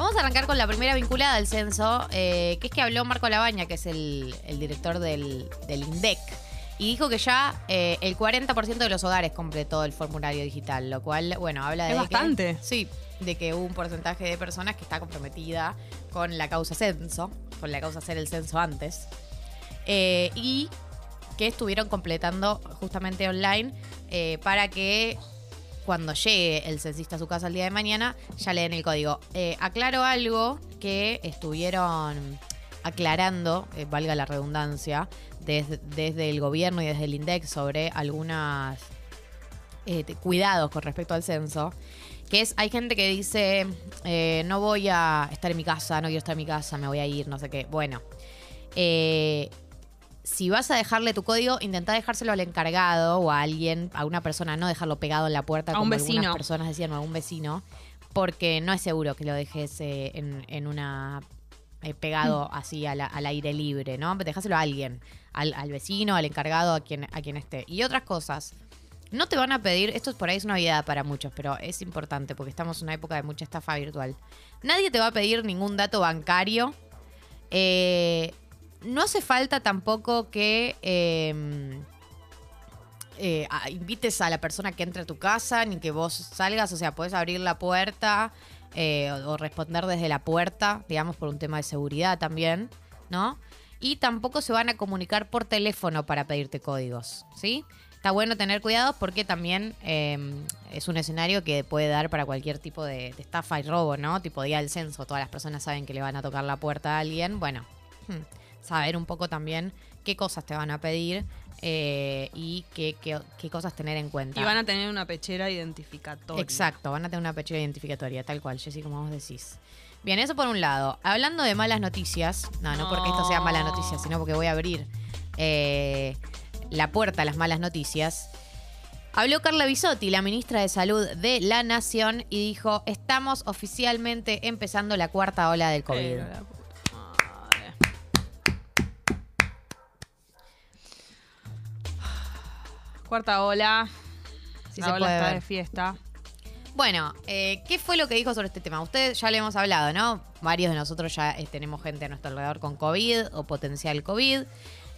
Vamos a arrancar con la primera vinculada al censo, eh, que es que habló Marco Labaña, que es el, el director del, del INDEC, y dijo que ya eh, el 40% de los hogares completó el formulario digital, lo cual, bueno, habla de Es bastante. sí, de que hubo un porcentaje de personas que está comprometida con la causa censo, con la causa hacer el censo antes, eh, y que estuvieron completando justamente online para que cuando llegue el censista a su casa el día de mañana, ya le den el código. Eh, aclaro algo que estuvieron aclarando, eh, valga la redundancia, desde, el gobierno y desde el INDEC sobre algunos cuidados con respecto al censo. Que es, hay gente que dice, eh, no voy a estar en mi casa, no quiero estar en mi casa, me voy a ir, no sé qué. Bueno, eh, si vas a dejarle tu código, intenta dejárselo al encargado o a alguien, a una persona, no dejarlo pegado en la puerta A como un algunas vecino. personas decían, o a un vecino, porque no es seguro que lo dejes eh, en, en una eh, pegado Mm. así a la- al aire libre, ¿no? Dejáselo a alguien, al, al vecino, al encargado, a quien, a quien esté. Y otras cosas. No te van a pedir, esto por ahí es una novedad para muchos, pero es importante porque estamos en una época de mucha estafa virtual. Nadie te va a pedir ningún dato bancario. Eh, no hace falta tampoco que eh, eh, invites a la persona que entre a tu casa, ni que vos salgas, o sea, puedes abrir la puerta eh, o, responder desde la puerta, digamos, por un tema de seguridad también, ¿no? Y tampoco se van a comunicar por teléfono para pedirte códigos, ¿sí? Está bueno tener cuidado porque también eh, es un escenario que puede dar para cualquier tipo de, de estafa y robo, ¿no? Tipo día del censo, todas las personas saben que le van a tocar la puerta a alguien. Bueno, hmm, saber un poco también qué cosas te van a pedir eh, y qué, qué- qué cosas tener en cuenta. Y van a tener una pechera identificatoria. Exacto, van a tener una pechera identificatoria, tal cual, Jessy, como vos decís. Bien, eso por un lado. Hablando de malas noticias, no, no porque esto sea mala noticia, sino porque voy a abrir eh, la puerta a las malas noticias. Habló Carla Bisotti, la ministra de Salud de la Nación, y dijo, estamos oficialmente empezando la cuarta ola del COVID. Cuarta ola. La se ola puede está ver. de fiesta. Bueno, eh, ¿qué fue lo que dijo sobre este tema? Ustedes ya le hemos hablado, ¿no? Varios de nosotros ya eh, tenemos gente a nuestro alrededor con COVID o potencial COVID.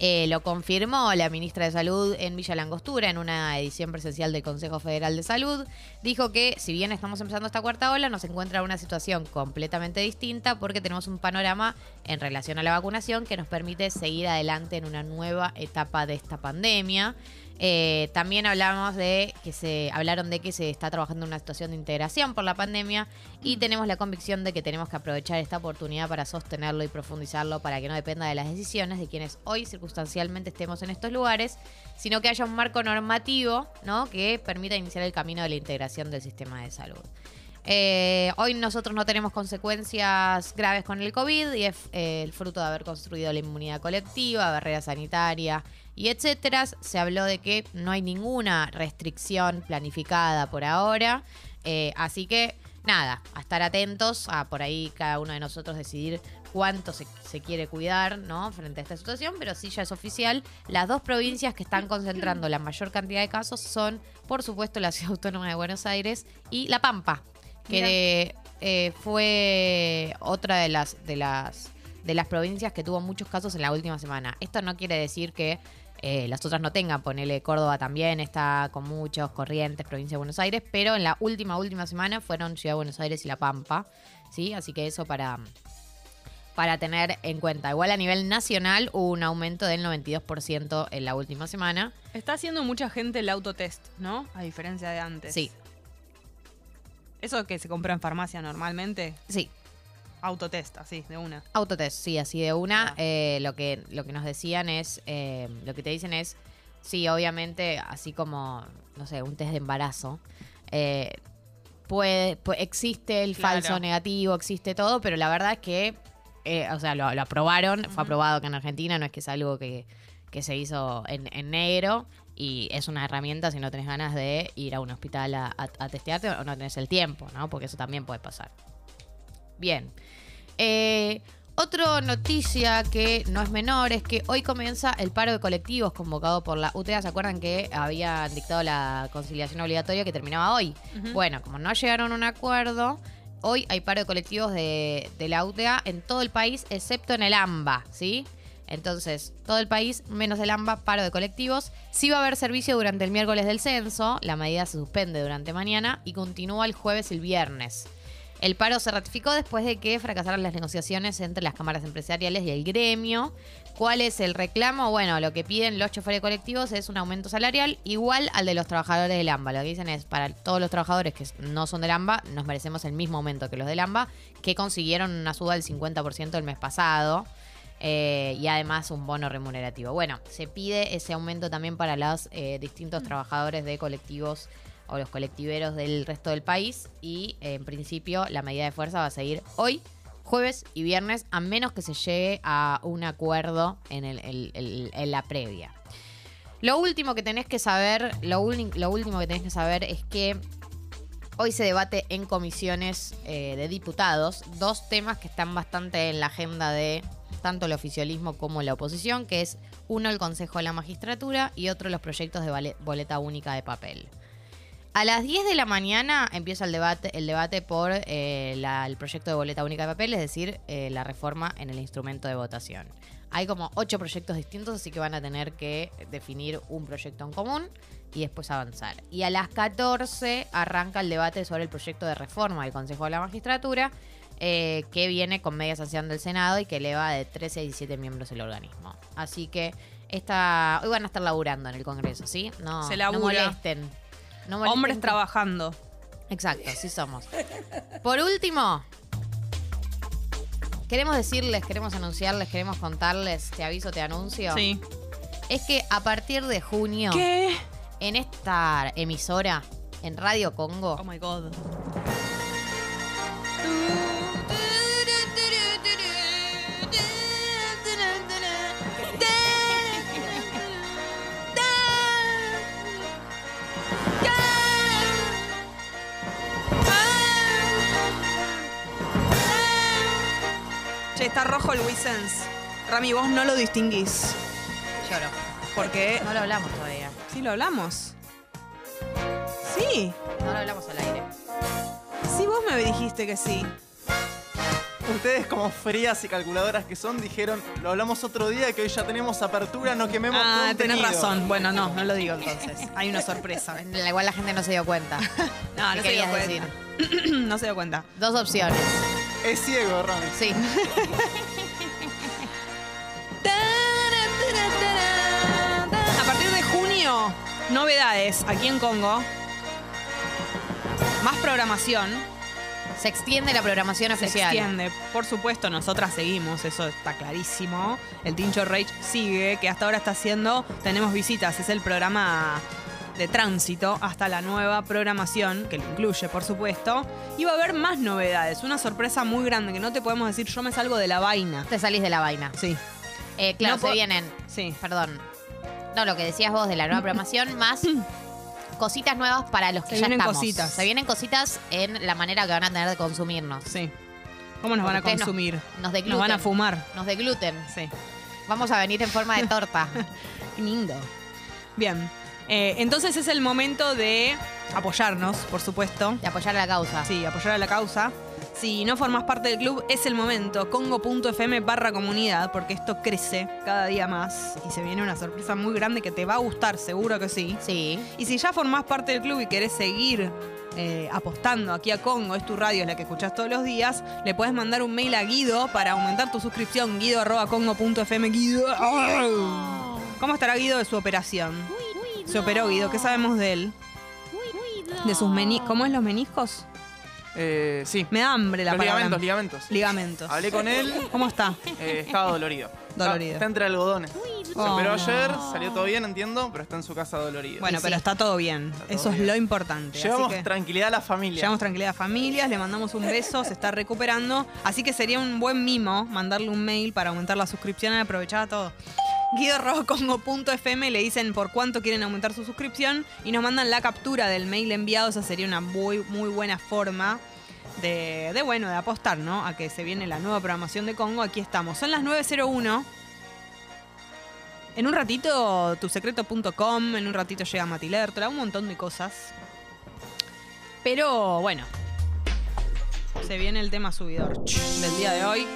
Eh, lo confirmó la ministra de Salud en Villa Langostura en una edición presencial del Consejo Federal de Salud. Dijo que si bien estamos empezando esta cuarta ola, nos encuentra en una situación completamente distinta porque tenemos un panorama en relación a la vacunación que nos permite seguir adelante en una nueva etapa de esta pandemia. Eh, también hablamos de que se hablaron de que se está trabajando en una situación de integración por la pandemia y tenemos la convicción de que tenemos que aprovechar esta oportunidad para sostenerlo y profundizarlo para que no dependa de las decisiones de quienes hoy circunstancialmente estemos en estos lugares, sino que haya un marco normativo ¿no? que permita iniciar el camino de la integración del sistema de salud. Eh, hoy nosotros no tenemos consecuencias graves con el COVID y es eh, el fruto de haber construido la inmunidad colectiva, barrera sanitaria y etcétera. Se habló de que no hay ninguna restricción planificada por ahora. Eh, así que nada, a estar atentos a por ahí cada uno de nosotros decidir cuánto se, se quiere cuidar frente a esta situación, pero sí ya es oficial. Las dos provincias que están concentrando la mayor cantidad de casos son, por supuesto, la Ciudad Autónoma de Buenos Aires y La Pampa, que eh, fue otra de las, de las de las provincias que tuvo muchos casos en la última semana. Esto no quiere decir que eh, las otras no tengan, ponele Córdoba también está con muchos, Corrientes, provincia de Buenos Aires, pero en la última, última semana fueron Ciudad de Buenos Aires y La Pampa, ¿sí? Así que eso para, para tener en cuenta. Igual a nivel nacional hubo un aumento del 92% en la última semana. Está haciendo mucha gente el autotest, ¿no? A diferencia de antes. Sí, Eso que se compra en farmacia normalmente, sí, autotest, así, de una. Autotest, sí, así de una. Ah. Eh, lo, que, lo que nos decían es, eh, lo que te dicen es, sí, obviamente, así como, no sé, un test de embarazo, eh, puede, pu- existe el Claro. falso negativo, existe todo, pero la verdad es que, eh, o sea, lo, lo aprobaron, fue aprobado acá en Argentina, no es que es algo que, que se hizo en, en negro. Y es una herramienta si no tenés ganas de ir a un hospital a, a- a testearte o no tenés el tiempo, ¿no? Porque eso también puede pasar. Bien. Eh, otra noticia que no es menor es que hoy comienza el paro de colectivos convocado por la UTEA. ¿Se acuerdan que habían dictado la conciliación obligatoria que terminaba hoy? Bueno, como no llegaron a un acuerdo, hoy hay paro de colectivos de, de la UTA en todo el país, excepto en el AMBA, ¿sí? Entonces, todo el país, menos el AMBA, paro de colectivos. Sí va a haber servicio durante el miércoles del censo, la medida se suspende durante mañana y continúa el jueves y el viernes. El paro se ratificó después de que fracasaran las negociaciones entre las cámaras empresariales y el gremio. ¿Cuál es el reclamo? Bueno, lo que piden los choferes colectivos es un aumento salarial igual al de los trabajadores del AMBA. Lo que dicen es, para todos los trabajadores que no son del AMBA, nos merecemos el mismo aumento que los del AMBA, que consiguieron una suba del 50% el mes pasado. Eh, y además un bono remunerativo. Bueno, se pide ese aumento también para los eh, distintos trabajadores de colectivos o los colectiveros del resto del país y eh, en principio la medida de fuerza va a seguir hoy, jueves y viernes, a menos que se llegue a un acuerdo en, la previa. Lo último que tenés que saber, lo, uni- lo último que tenés que saber es que hoy se debate en comisiones de diputados dos temas que están bastante en la agenda de tanto el oficialismo como la oposición, que es uno el Consejo de la Magistratura y otro los proyectos de boleta única de papel. A las 10 de la mañana empieza el debate, el debate por eh, el proyecto de boleta única de papel, es decir, eh, la reforma en el instrumento de votación. Hay como ocho proyectos distintos, así que van a tener que definir un proyecto en común y después avanzar. Y a las 14 arranca el debate sobre el proyecto de reforma del Consejo de la Magistratura, eh, que viene con media sanción del Senado y que eleva de 13 a 17 miembros el organismo. Así que esta, hoy van a estar laburando en el Congreso, ¿sí? No, Se no molesten. No molesten Hombres que- trabajando. Exacto, sí somos. Por último, queremos decirles, queremos anunciarles, queremos contarles, te aviso, te anuncio. Sí. Es que a partir de junio, ¿Qué? en esta emisora, en Radio Congo, Oh my god. Che, está rojo el Wissens. Rami, vos no lo distinguís. lloro. Porque. No lo hablamos todavía. Sí, lo hablamos. Sí. No lo hablamos al aire. Sí, vos me dijiste que sí. Ustedes como frías y calculadoras que son dijeron, lo hablamos otro día que hoy ya tenemos apertura, no quememos Ah, contenido". tenés razón. Bueno, no, no lo digo entonces. Hay una sorpresa. Igual la gente no se dio cuenta. No, no ¿Qué se dio querías cuenta. no se dio cuenta. Dos opciones. Es ciego, Rami. Sí. A partir de junio, novedades aquí en Congo. Más programación. Se extiende la programación Se oficial. extiende. Por supuesto, nosotras seguimos, eso está clarísimo. El Tincho Rage sigue, que hasta ahora está haciendo. Tenemos visitas, es el programa de tránsito hasta la nueva programación, que lo incluye, por supuesto. Y va a haber más novedades, una sorpresa muy grande que no te podemos decir, yo me salgo de la vaina. Te salís de la vaina. Sí, Eh, claro, No se po- vienen. sí. Perdón. No, lo que decías vos de la nueva programación, más cositas nuevas para los que Se ya vienen estamos. cositas. Se vienen cositas en la manera que van a tener de consumirnos. Sí. ¿Cómo nos van a Ustedes no- consumir? Nos de Nos van a fumar. Nos de gluten. Sí. Vamos a venir en forma de torta. Qué lindo. Bien. Eh, entonces es el momento de apoyarnos, por supuesto. de apoyar a la causa. Sí, apoyar a la causa. Si no formas parte del club, es el momento. Congo.fm barra comunidad, porque esto crece cada día más y se viene una sorpresa muy grande que te va a gustar, seguro que sí. Sí. Y si ya formás parte del club y querés seguir eh, apostando aquí a Congo, es tu radio, es la que escuchás todos los días, le puedes mandar un mail a Guido para aumentar tu suscripción, guido.congo.fm. Guido. ¿Cómo estará Guido de su operación? Se operó Guido, ¿qué sabemos de él? De sus meniscos. ¿Cómo es los meniscos? Eh, sí. Me da hambre la Los palabra. ligamentos, ligamentos. Ligamentos. Hablé con él, ¿Cómo está? eh, estaba dolorido. Dolorido. Está, está entre algodones. Se Oh. operó ayer, salió todo bien, entiendo, pero está en su casa dolorido. Bueno, Sí, pero está todo bien. todo Eso es lo importante. Llevamos que- tranquilidad a la familia. Llevamos tranquilidad a familias, le mandamos un beso, se está recuperando. Así que sería un buen mimo mandarle un mail para aumentar la suscripción y aprovechar todo. guido.congo.fm le dicen por cuánto quieren aumentar su suscripción y nos mandan la captura del mail enviado. Esa sería una muy, muy buena forma de, de, bueno, de apostar, ¿no? A que se viene la nueva programación de Congo. Aquí estamos. Son las 9.01. En un ratito, tusecreto.com, en un ratito llega Matilertra, un montón de cosas. Pero bueno. Se viene el tema subidor del día de hoy.